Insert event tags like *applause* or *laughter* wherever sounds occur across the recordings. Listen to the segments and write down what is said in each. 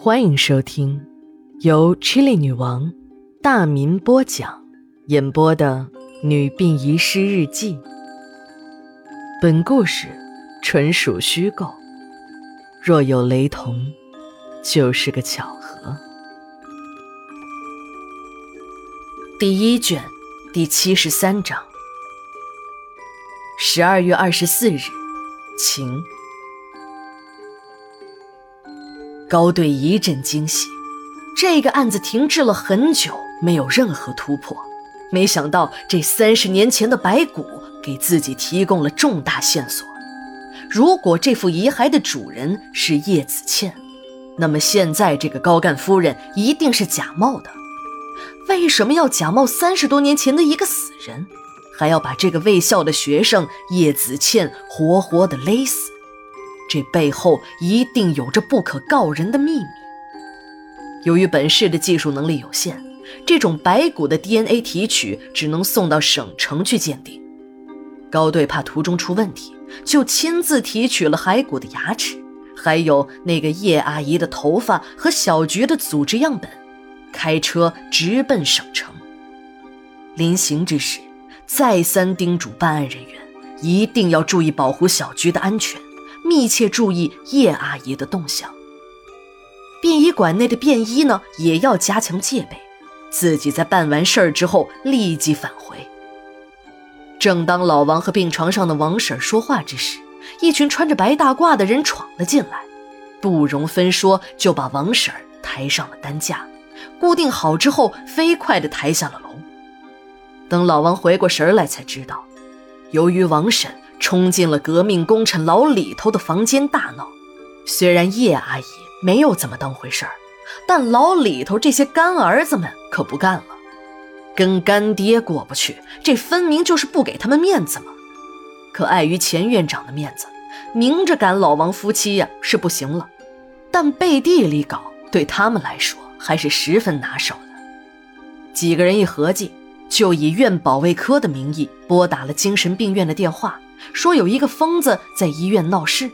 欢迎收听由 Chili 女王大民播讲、演播的《女病遗失日记》。本故事纯属虚构，若有雷同，就是个巧合。第一卷第七十三章，十二月二十四日，晴。高队一阵惊喜，这个案子停滞了很久，没有任何突破。没想到这三十年前的白骨给自己提供了重大线索。如果这副遗骸的主人是叶子倩，那么现在这个高干夫人一定是假冒的。为什么要假冒三十多年前的一个死人，还要把这个卫校的学生叶子倩活活的勒死？这背后一定有着不可告人的秘密。由于本市的技术能力有限，这种白骨的 DNA 提取只能送到省城去鉴定。高队怕途中出问题，就亲自提取了骸骨的牙齿，还有那个叶阿姨的头发和小菊的组织样本，开车直奔省城。临行之时，再三叮嘱办案人员一定要注意保护小菊的安全。密切注意叶阿姨的动向。殡仪馆内的便衣呢，也要加强戒备。自己在办完事儿之后立即返回。正当老王和病床上的王婶说话之时，一群穿着白大褂的人闯了进来，不容分说就把王婶抬上了担架，固定好之后飞快地抬下了楼。等老王回过神来，才知道，由于王婶。冲进了革命功臣老李头的房间大闹，虽然叶阿姨没有怎么当回事儿，但老李头这些干儿子们可不干了，跟干爹过不去，这分明就是不给他们面子嘛。可碍于钱院长的面子，明着赶老王夫妻呀是不行了，但背地里搞对他们来说还是十分拿手的。几个人一合计，就以院保卫科的名义拨打了精神病院的电话。说有一个疯子在医院闹事，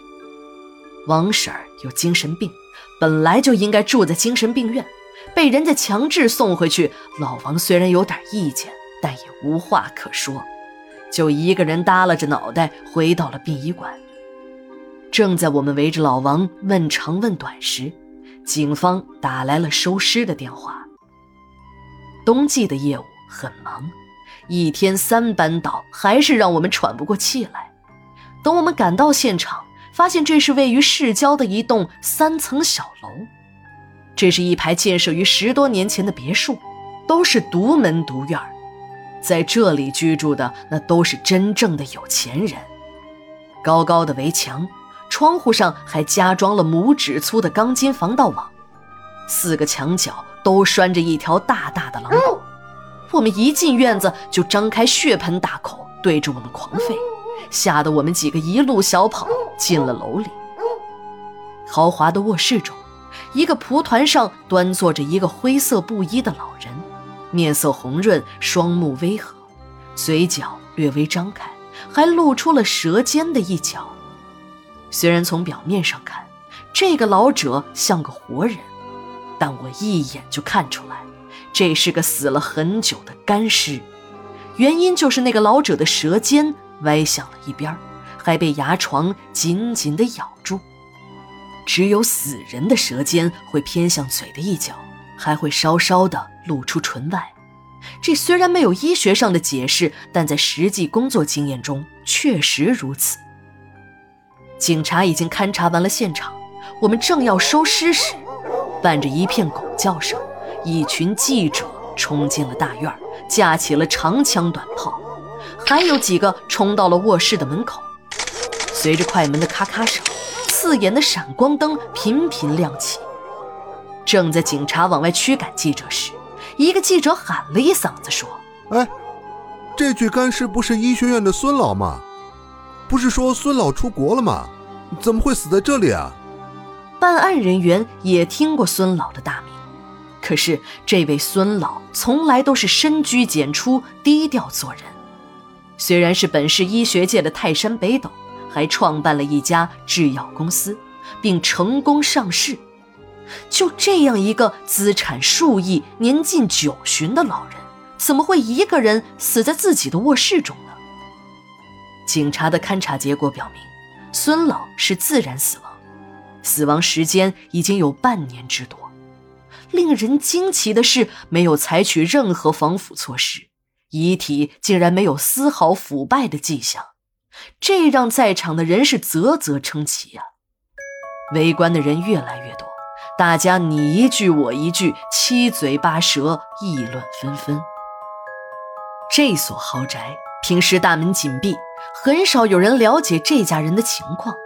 王婶儿有精神病，本来就应该住在精神病院，被人家强制送回去。老王虽然有点意见，但也无话可说，就一个人耷拉着脑袋回到了殡仪馆。正在我们围着老王问长问短时，警方打来了收尸的电话。冬季的业务很忙。一天三班倒，还是让我们喘不过气来。等我们赶到现场，发现这是位于市郊的一栋三层小楼。这是一排建设于十多年前的别墅，都是独门独院在这里居住的那都是真正的有钱人。高高的围墙，窗户上还加装了拇指粗的钢筋防盗网，四个墙角都拴着一条大大的狼狗。我们一进院子就张开血盆大口对着我们狂吠，吓得我们几个一路小跑进了楼里。豪华的卧室中，一个蒲团上端坐着一个灰色布衣的老人，面色红润，双目微合，嘴角略微张开，还露出了舌尖的一角。虽然从表面上看，这个老者像个活人，但我一眼就看出来。这是个死了很久的干尸，原因就是那个老者的舌尖歪向了一边，还被牙床紧紧地咬住。只有死人的舌尖会偏向嘴的一角，还会稍稍地露出唇外。这虽然没有医学上的解释，但在实际工作经验中确实如此。警察已经勘察完了现场，我们正要收尸时，伴着一片狗叫声。一群记者冲进了大院，架起了长枪短炮，还有几个冲到了卧室的门口。随着快门的咔咔声，刺眼的闪光灯频频亮起。正在警察往外驱赶记者时，一个记者喊了一嗓子说：“哎，这具干尸不是医学院的孙老吗？不是说孙老出国了吗？怎么会死在这里啊？”办案人员也听过孙老的大名。可是，这位孙老从来都是深居简出、低调做人。虽然是本市医学界的泰山北斗，还创办了一家制药公司，并成功上市。就这样一个资产数亿、年近九旬的老人，怎么会一个人死在自己的卧室中呢？警察的勘查结果表明，孙老是自然死亡，死亡时间已经有半年之多。令人惊奇的是，没有采取任何防腐措施，遗体竟然没有丝毫腐败的迹象，这让在场的人是啧啧称奇呀。围观的人越来越多，大家你一句我一句，七嘴八舌，议论纷纷。这所豪宅平时大门紧闭，很少有人了解这家人的情况。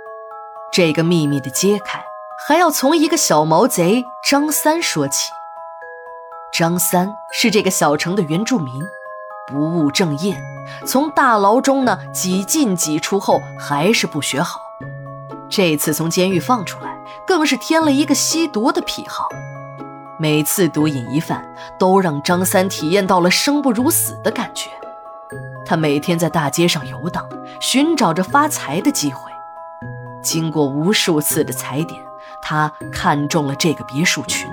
这个秘密的揭开。还要从一个小毛贼张三说起。张三是这个小城的原住民，不务正业，从大牢中呢挤进挤出后，还是不学好。这次从监狱放出来，更是添了一个吸毒的癖好。每次毒瘾一犯，都让张三体验到了生不如死的感觉。他每天在大街上游荡，寻找着发财的机会。经过无数次的踩点。他看中了这个别墅群，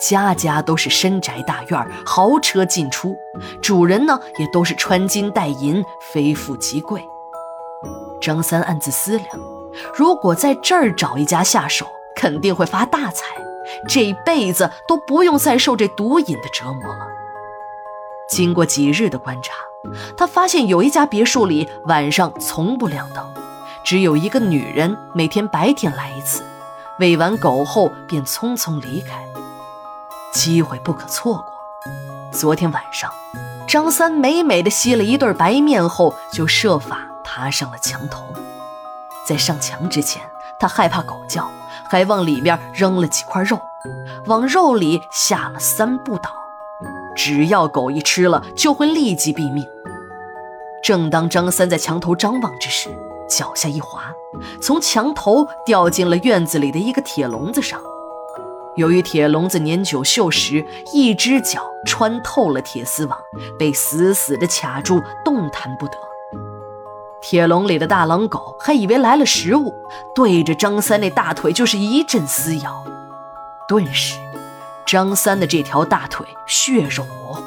家家都是深宅大院，豪车进出，主人呢也都是穿金戴银，非富即贵。张三暗自思量，如果在这儿找一家下手，肯定会发大财，这辈子都不用再受这毒瘾的折磨了。经过几日的观察，他发现有一家别墅里晚上从不亮灯，只有一个女人每天白天来一次。喂完狗后，便匆匆离开。机会不可错过。昨天晚上，张三美美的吸了一对白面后，就设法爬上了墙头。在上墙之前，他害怕狗叫，还往里面扔了几块肉，往肉里下了三不倒，只要狗一吃了，就会立即毙命。正当张三在墙头张望之时，脚下一滑，从墙头掉进了院子里的一个铁笼子上。由于铁笼子年久锈蚀，一只脚穿透了铁丝网，被死死地卡住，动弹不得。铁笼里的大狼狗还以为来了食物，对着张三那大腿就是一阵撕咬。顿时，张三的这条大腿血肉模糊。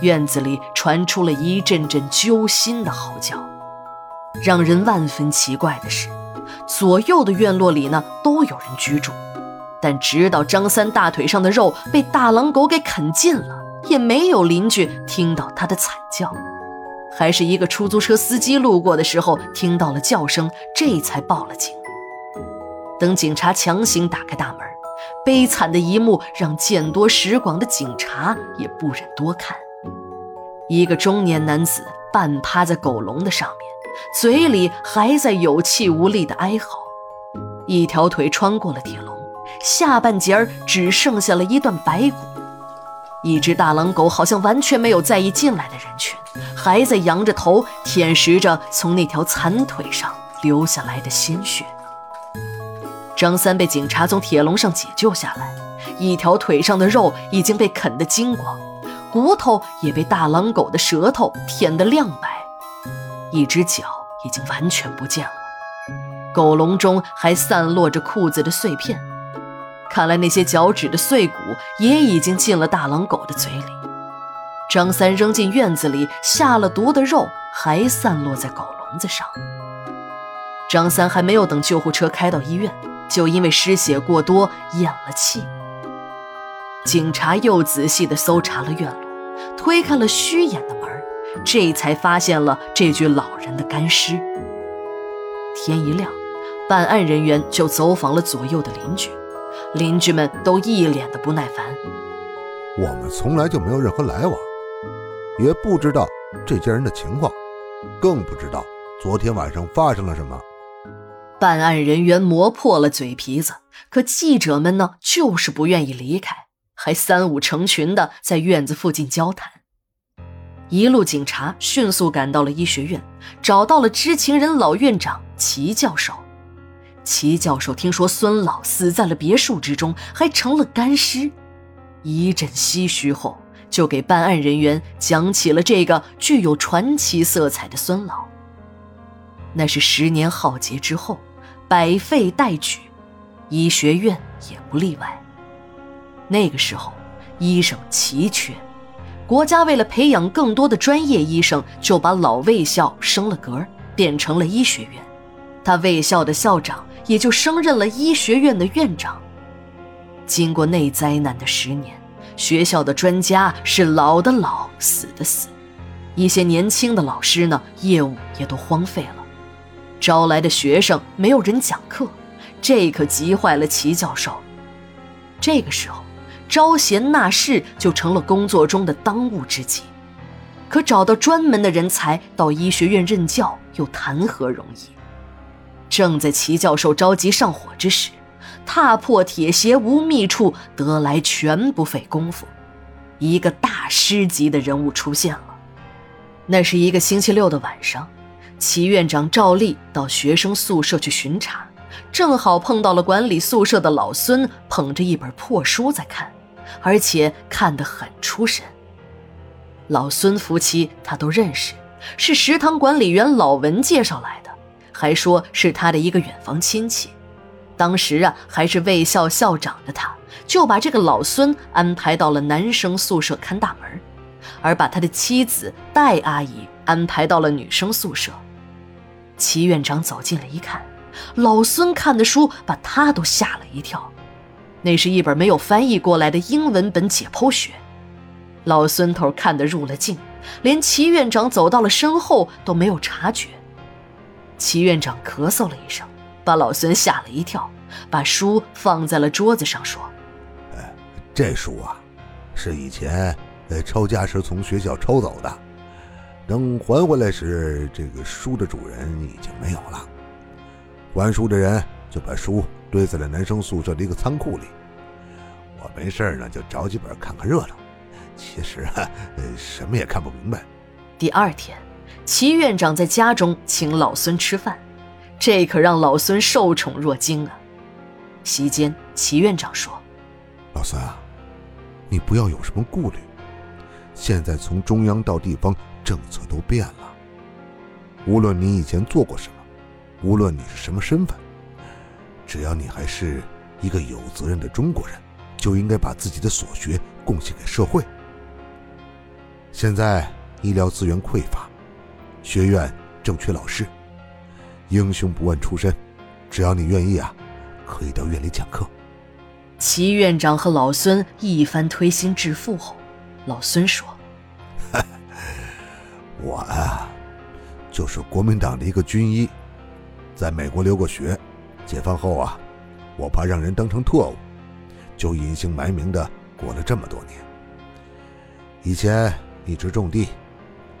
院子里传出了一阵阵揪心的嚎叫。让人万分奇怪的是，左右的院落里呢都有人居住，但直到张三大腿上的肉被大狼狗给啃尽了，也没有邻居听到他的惨叫。还是一个出租车司机路过的时候听到了叫声，这才报了警。等警察强行打开大门，悲惨的一幕让见多识广的警察也不忍多看。一个中年男子半趴在狗笼的上面。嘴里还在有气无力的哀嚎，一条腿穿过了铁笼，下半截儿只剩下了一段白骨。一只大狼狗好像完全没有在意进来的人群，还在仰着头舔食着从那条残腿上流下来的鲜血。张三被警察从铁笼上解救下来，一条腿上的肉已经被啃得精光，骨头也被大狼狗的舌头舔得亮白。一只脚已经完全不见了，狗笼中还散落着裤子的碎片，看来那些脚趾的碎骨也已经进了大狼狗的嘴里。张三扔进院子里下了毒的肉还散落在狗笼子上。张三还没有等救护车开到医院，就因为失血过多咽了气。警察又仔细地搜查了院落，推开了虚掩的门。这才发现了这具老人的干尸。天一亮，办案人员就走访了左右的邻居，邻居们都一脸的不耐烦。我们从来就没有任何来往，也不知道这家人的情况，更不知道昨天晚上发生了什么。办案人员磨破了嘴皮子，可记者们呢，就是不愿意离开，还三五成群的在院子附近交谈。一路警察迅速赶到了医学院，找到了知情人老院长齐教授。齐教授听说孙老死在了别墅之中，还成了干尸，一阵唏嘘后，就给办案人员讲起了这个具有传奇色彩的孙老。那是十年浩劫之后，百废待举，医学院也不例外。那个时候，医生奇缺，国家为了培养更多的专业医生，就把老卫校升了格，变成了医学院。他卫校的校长也就升任了医学院的院长。经过那灾难的十年，学校的专家是老的老，死的死，一些年轻的老师呢，业务也都荒废了，招来的学生没有人讲课，这可急坏了齐教授。这个时候。招贤纳士就成了工作中的当务之急，可找到专门的人才到医学院任教又谈何容易？正在齐教授着急上火之时，踏破铁鞋无觅处，得来全不费工夫，一个大师级的人物出现了。那是一个星期六的晚上，齐院长照例到学生宿舍去巡查，正好碰到了管理宿舍的老孙捧着一本破书在看。而且看得很出神。老孙夫妻他都认识，是食堂管理员老文介绍来的，还说是他的一个远房亲戚。当时啊，还是卫校校长的他，就把这个老孙安排到了男生宿舍看大门，而把他的妻子戴阿姨安排到了女生宿舍。齐院长走进了一看，老孙看的书把他都吓了一跳。那是一本没有翻译过来的英文本解剖学，老孙头看得入了镜，连齐院长走到了身后都没有察觉。齐院长咳嗽了一声，把老孙吓了一跳，把书放在了桌子上，说：“哎，这书啊，是以前在抄家时从学校抄走的，等还回来时，这个书的主人已经没有了。还书的人就把书。”堆在了男生宿舍的一个仓库里。我没事呢，就找几本看看热闹。其实啊，什么也看不明白。第二天，齐院长在家中请老孙吃饭，这可让老孙受宠若惊啊。席间，齐院长说：“老孙啊，你不要有什么顾虑。现在从中央到地方，政策都变了。无论你以前做过什么，无论你是什么身份。”只要你还是一个有责任的中国人，就应该把自己的所学贡献给社会。现在医疗资源匮乏，学院正缺老师，英雄不问出身，只要你愿意啊，可以到院里讲课。齐院长和老孙一番推心置腹后，老孙说：“ *laughs* 我啊，就是国民党的一个军医，在美国留过学。”解放后啊，我怕让人当成特务，就隐姓埋名的过了这么多年。以前一直种地，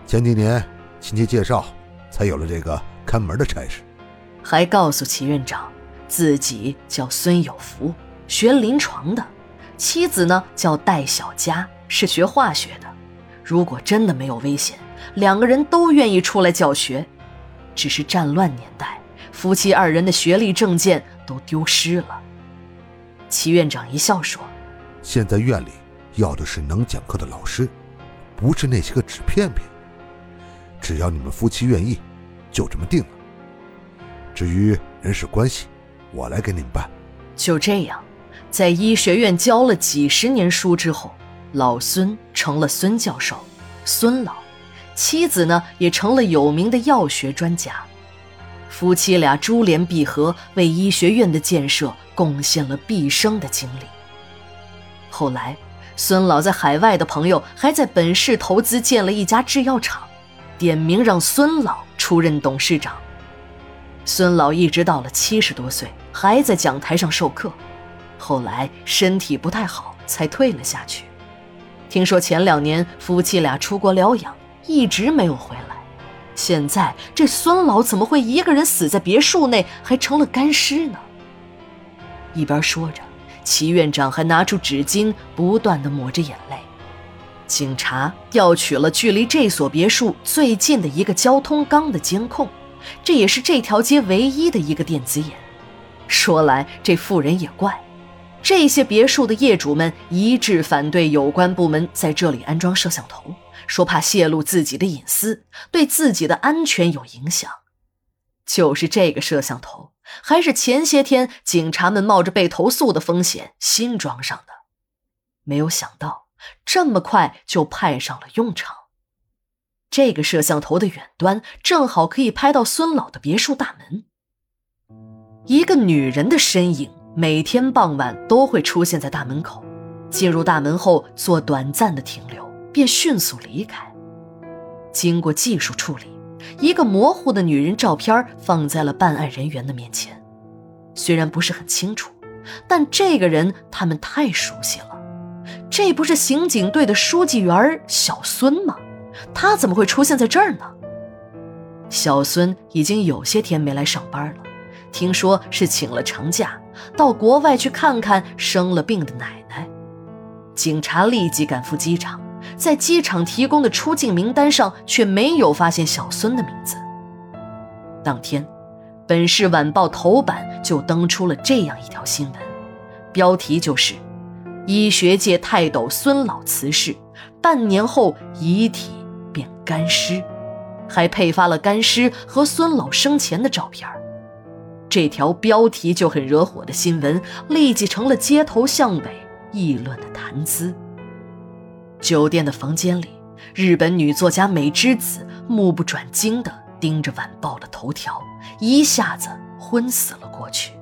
前几年亲戚介绍，才有了这个看门的差事。还告诉齐院长，自己叫孙有福，学临床的；妻子呢叫戴小佳，是学化学的。如果真的没有危险，两个人都愿意出来教学。只是战乱年代。夫妻二人的学历证件都丢失了。齐院长一笑说：“现在院里要的是能讲课的老师，不是那些个纸片片。只要你们夫妻愿意，就这么定了。至于人事关系，我来给你们办。”就这样，在医学院教了几十年书之后，老孙成了孙教授，孙老，妻子呢也成了有名的药学专家。夫妻俩珠联璧合，为医学院的建设贡献了毕生的精力。后来，孙老在海外的朋友还在本市投资建了一家制药厂，点名让孙老出任董事长。孙老一直到了七十多岁，还在讲台上授课。后来身体不太好，才退了下去。听说前两年夫妻俩出国疗养，一直没有回来。现在这孙老怎么会一个人死在别墅内，还成了干尸呢？一边说着，齐院长还拿出纸巾，不断的抹着眼泪。警察调取了距离这所别墅最近的一个交通岗的监控，这也是这条街唯一的一个电子眼。说来这妇人也怪，这些别墅的业主们一致反对有关部门在这里安装摄像头。说怕泄露自己的隐私，对自己的安全有影响。就是这个摄像头，还是前些天警察们冒着被投诉的风险新装上的？没有想到这么快就派上了用场。这个摄像头的远端正好可以拍到孙老的别墅大门。一个女人的身影每天傍晚都会出现在大门口，进入大门后做短暂的停留，便迅速离开。经过技术处理，一个模糊的女人照片放在了办案人员的面前。虽然不是很清楚，但这个人他们太熟悉了。这不是刑警队的书记员小孙吗？他怎么会出现在这儿呢？小孙已经有些天没来上班了。听说是请了长假，到国外去看看生了病的奶奶。警察立即赶赴机场，在机场提供的出境名单上却没有发现小孙的名字。当天，本市晚报头版就登出了这样一条新闻，标题就是“医学界泰斗孙老辞世，半年后遗体变干尸”，还配发了干尸和孙老生前的照片。这条标题就很惹火的新闻，立即成了街头巷尾议论的谈资。酒店的房间里，日本女作家美之子目不转睛地盯着晚报的头条，一下子昏死了过去。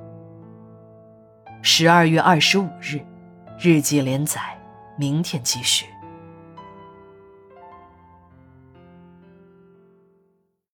十二月二十五日，日记连载，明天继续。